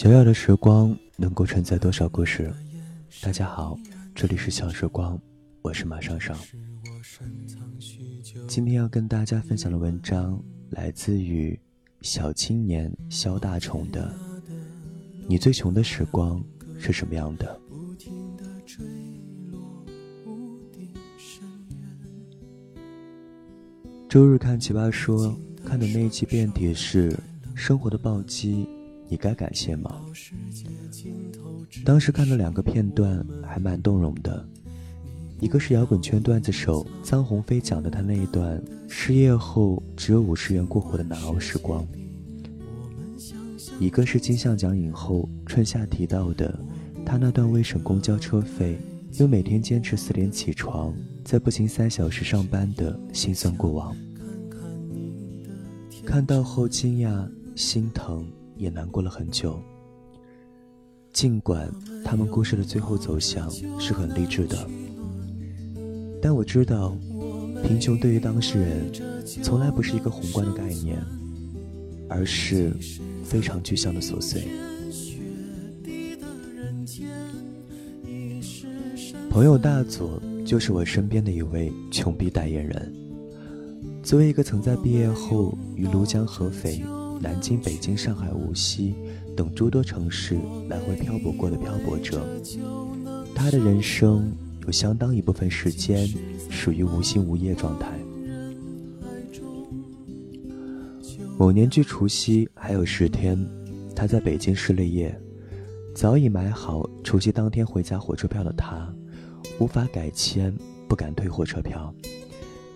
小小的时光能够承载多少故事？大家好，这里是小时光，我是马上上。今天要跟大家分享的文章来自于小青年肖大虫的。你最穷的时光是什么样的？周日看奇葩说，看的那一期辩题是生活的暴击，你该感谢吗？当时看了两个片段，还蛮动容的。一个是摇滚圈段子手臧鸿飞讲的他那一段失业后只有五十元过活的难熬时光。一个是金像奖影后春夏提到的他那段为省公交车费，又每天坚持四点起床。在步行三小时上班的心酸过往，看到后惊讶、心疼，也难过了很久。尽管他们故事的最后走向是很励志的，但我知道，贫穷对于当事人从来不是一个宏观的概念，而是非常具象的琐碎。朋友大佐。就是我身边的一位穷逼代言人。作为一个曾在毕业后于庐江、合肥、南京、北京、上海、无锡等诸多城市来回漂泊过的漂泊者，他的人生有相当一部分时间属于无心无业状态。某年距除夕还有十天，他在北京失了业，早已买好除夕当天回家火车票的他。无法改签，不敢退火车票，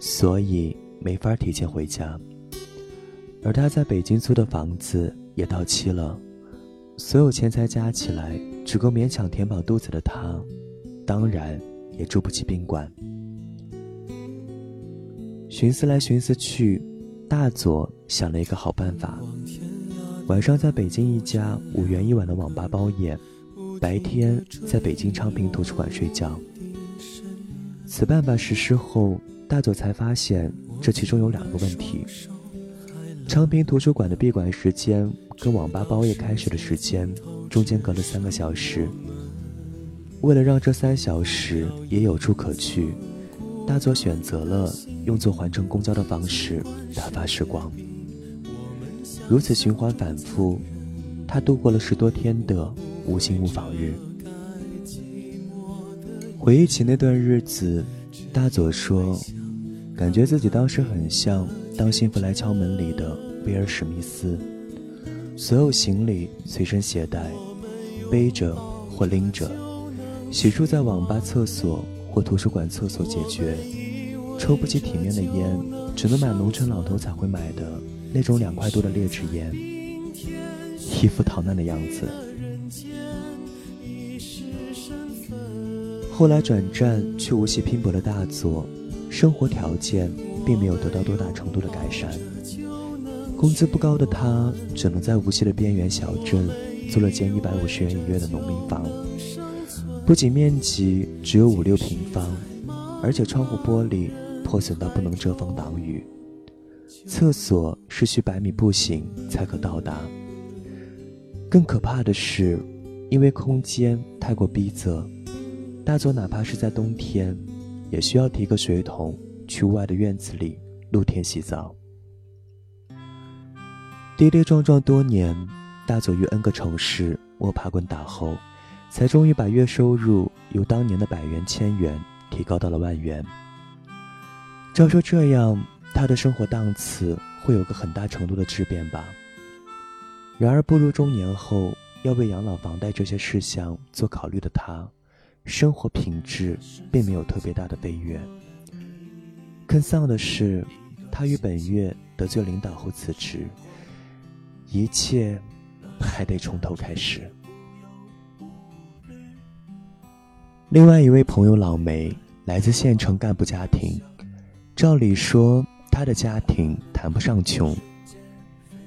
所以没法提前回家。而他在北京租的房子也到期了，所有钱财加起来只够勉强填饱肚子的他，当然也住不起宾馆。寻思来寻思去，大佐想了一个好办法：晚上在北京一家五元一晚的网吧包夜，白天在北京昌平图书馆睡觉。此办法实施后，大佐才发现这其中有两个问题：昌平图书馆的闭馆时间跟网吧包夜开始的时间中间隔了三个小时。为了让这三小时也有处可去，大佐选择了用坐环城公交的方式打发时光。如此循环反复，他度过了十多天的无心无访日。回忆起那段日子，大佐说：“感觉自己当时很像《当幸福来敲门》里的威尔史密斯，所有行李随身携带，背着或拎着，洗漱在网吧厕所或图书馆厕所解决，抽不起体面的烟，只能买农村老头才会买的那种两块多的劣质烟，一副逃难的样子。”后来转战去无锡拼搏的大佐，生活条件并没有得到多大程度的改善。工资不高的他，只能在无锡的边缘小镇租了间一百五十元一月的农民房，不仅面积只有五六平方，而且窗户玻璃破损到不能遮风挡雨，厕所是需百米步行才可到达。更可怕的是，因为空间太过逼仄。大佐哪怕是在冬天，也需要提个水桶去外的院子里露天洗澡。跌跌撞撞多年，大走于 N 个城市摸爬滚打后，才终于把月收入由当年的百元、千元提高到了万元。照说这样，他的生活档次会有个很大程度的质变吧。然而步入中年后，要为养老、房贷这些事项做考虑的他。生活品质并没有特别大的飞跃。更丧的是，他于本月得罪领导后辞职，一切还得从头开始。另外一位朋友老梅来自县城干部家庭，照理说他的家庭谈不上穷，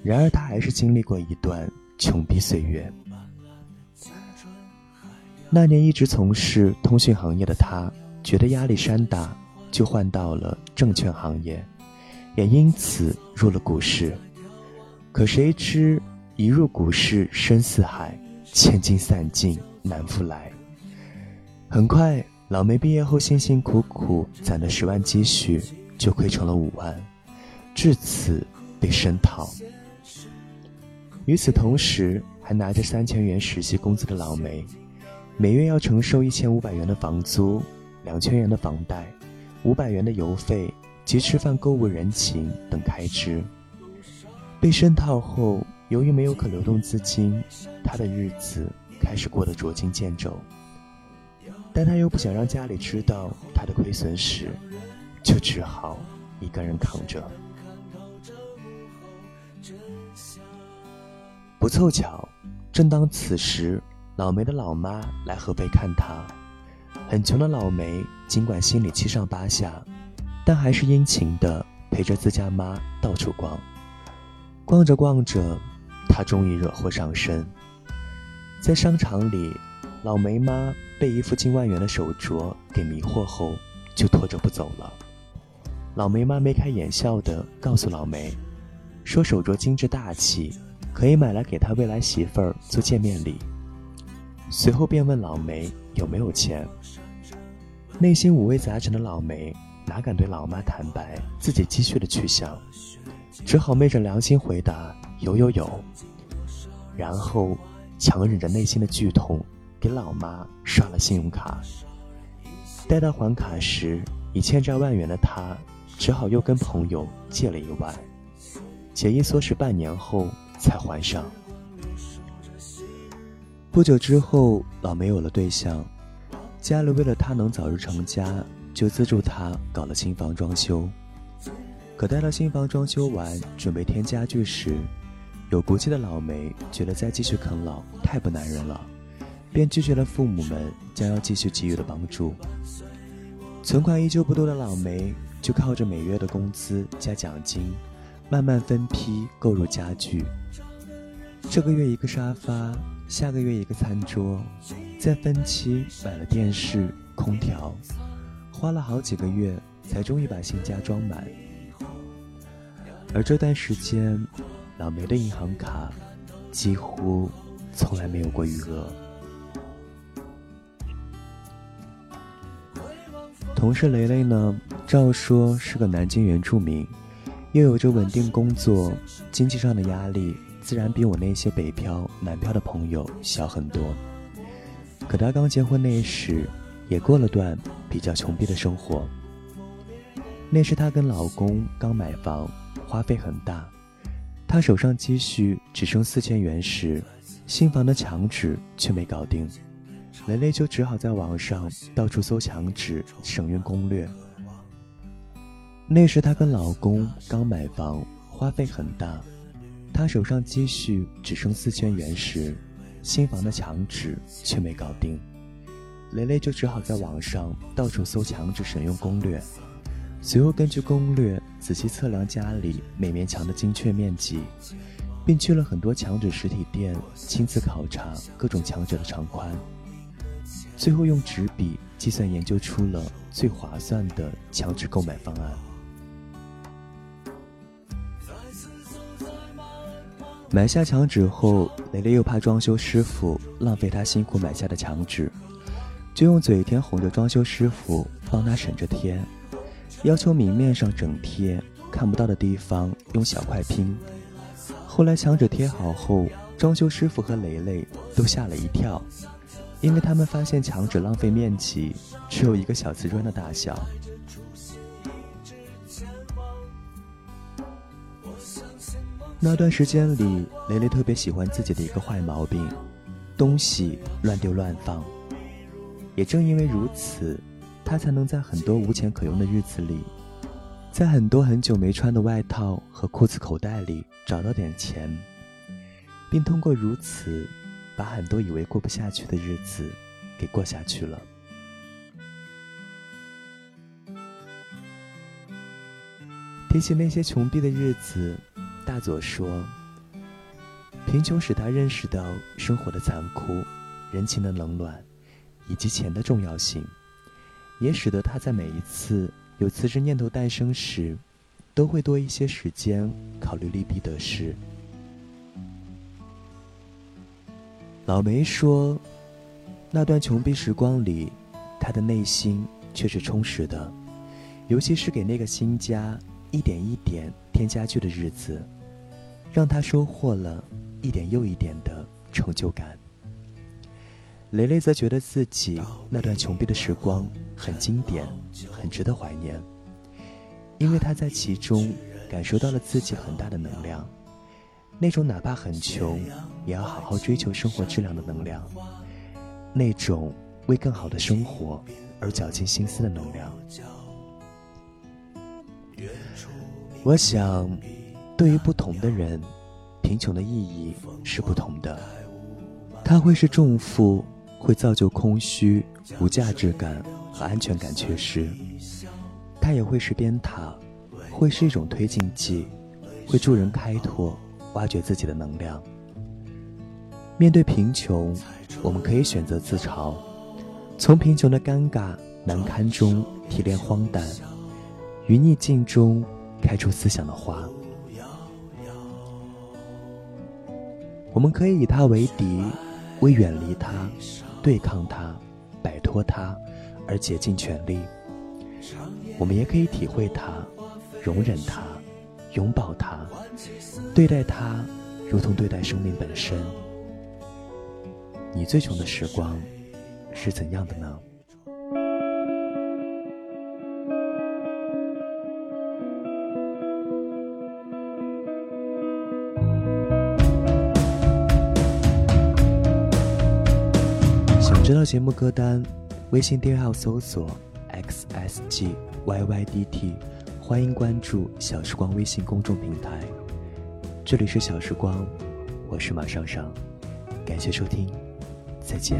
然而他还是经历过一段穷逼岁月。那年一直从事通讯行业的他，觉得压力山大，就换到了证券行业，也因此入了股市。可谁知一入股市深似海，千金散尽难复来。很快，老梅毕业后辛辛苦苦攒的十万积蓄就亏成了五万，至此被深套。与此同时，还拿着三千元实习工资的老梅，每月要承受一千五百元的房租、两千元的房贷、五百元的邮费及吃饭、购物、人情等开支。被深套后，由于没有可流动资金，他的日子开始过得捉襟见肘。但他又不想让家里知道他的亏损史，就只好一个人扛着。不凑巧，正当此时，老梅的老妈来合肥看他。很穷的老梅，尽管心里七上八下，但还是殷勤的陪着自家妈到处逛。逛着逛着，他终于惹祸上身。在商场里，老梅妈被一副近万元的手镯给迷惑后，就拖着不走了。老梅妈眉开眼笑的告诉老梅，说手镯精致大气。可以买来给他未来媳妇儿做见面礼。随后便问老梅有没有钱。内心五味杂陈的老梅哪敢对老妈坦白自己积蓄的去向，只好昧着良心回答有有有。然后强忍着内心的剧痛，给老妈刷了信用卡。待到还卡时，已欠债万元的他，只好又跟朋友借了一万，节衣缩食半年后。才还上。不久之后，老梅有了对象，家里为了他能早日成家，就资助他搞了新房装修。可待到新房装修完，准备添家具时，有骨气的老梅觉得再继续啃老太不男人了，便拒绝了父母们将要继续给予的帮助。存款依旧不多的老梅，就靠着每月的工资加奖金。慢慢分批购入家具，这个月一个沙发，下个月一个餐桌，再分期买了电视、空调，花了好几个月才终于把新家装满。而这段时间，老梅的银行卡几乎从来没有过余额。同事雷雷呢，照说是个南京原住民。又有着稳定工作，经济上的压力自然比我那些北漂、南漂的朋友小很多。可她刚结婚那时，也过了段比较穷逼的生活。那时她跟老公刚买房，花费很大，她手上积蓄只剩四千元时，新房的墙纸却没搞定，雷雷就只好在网上到处搜墙纸省运攻略。那时她跟老公刚买房，花费很大，他手上积蓄只剩四千元时，新房的墙纸却没搞定，雷雷就只好在网上到处搜墙纸省用攻略，随后根据攻略仔细测量家里每面墙的精确面积，并去了很多墙纸实体店亲自考察各种墙纸的长宽，最后用纸笔计算研究出了最划算的墙纸购买方案。买下墙纸后，蕾蕾又怕装修师傅浪费她辛苦买下的墙纸，就用嘴甜哄着装修师傅帮她省着贴，要求明面上整贴，看不到的地方用小块拼。后来墙纸贴好后，装修师傅和蕾蕾都吓了一跳，因为他们发现墙纸浪费面积，只有一个小瓷砖的大小。那段时间里，雷雷特别喜欢自己的一个坏毛病，东西乱丢乱放。也正因为如此，他才能在很多无钱可用的日子里，在很多很久没穿的外套和裤子口袋里找到点钱，并通过如此，把很多以为过不下去的日子给过下去了。提起那些穷逼的日子。大佐说：“贫穷使他认识到生活的残酷、人情的冷暖，以及钱的重要性，也使得他在每一次有辞职念头诞生时，都会多一些时间考虑利弊得失。老梅说，那段穷逼时光里，他的内心却是充实的，尤其是给那个新家一点一点添家具的日子，让他收获了一点又一点的成就感。雷雷则觉得自己那段穷逼的时光很经典，很值得怀念，因为他在其中感受到了自己很大的能量，那种哪怕很穷也要好好追求生活质量的能量，那种为更好的生活而绞尽心思的能量。我想，对于不同的人，贫穷的意义是不同的，它会是重负。会造就空虚、无价值感和安全感缺失。它也会是鞭挞，会是一种推进剂，会助人开拓、挖掘自己的能量。面对贫穷，我们可以选择自嘲，从贫穷的尴尬难堪中提炼荒诞，于逆境中开出思想的花。我们可以以他为敌，为远离他。对抗他，摆脱他，而竭尽全力。我们也可以体会他，容忍他，拥抱他，对待他，如同对待生命本身。你最穷的时光是怎样的呢？节目歌单，微信订阅号搜索 x s g y y d t，欢迎关注小时光微信公众平台。这里是小时光，我是马上上，感谢收听，再见。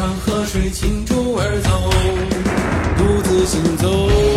让河水倾注而走，独自行走。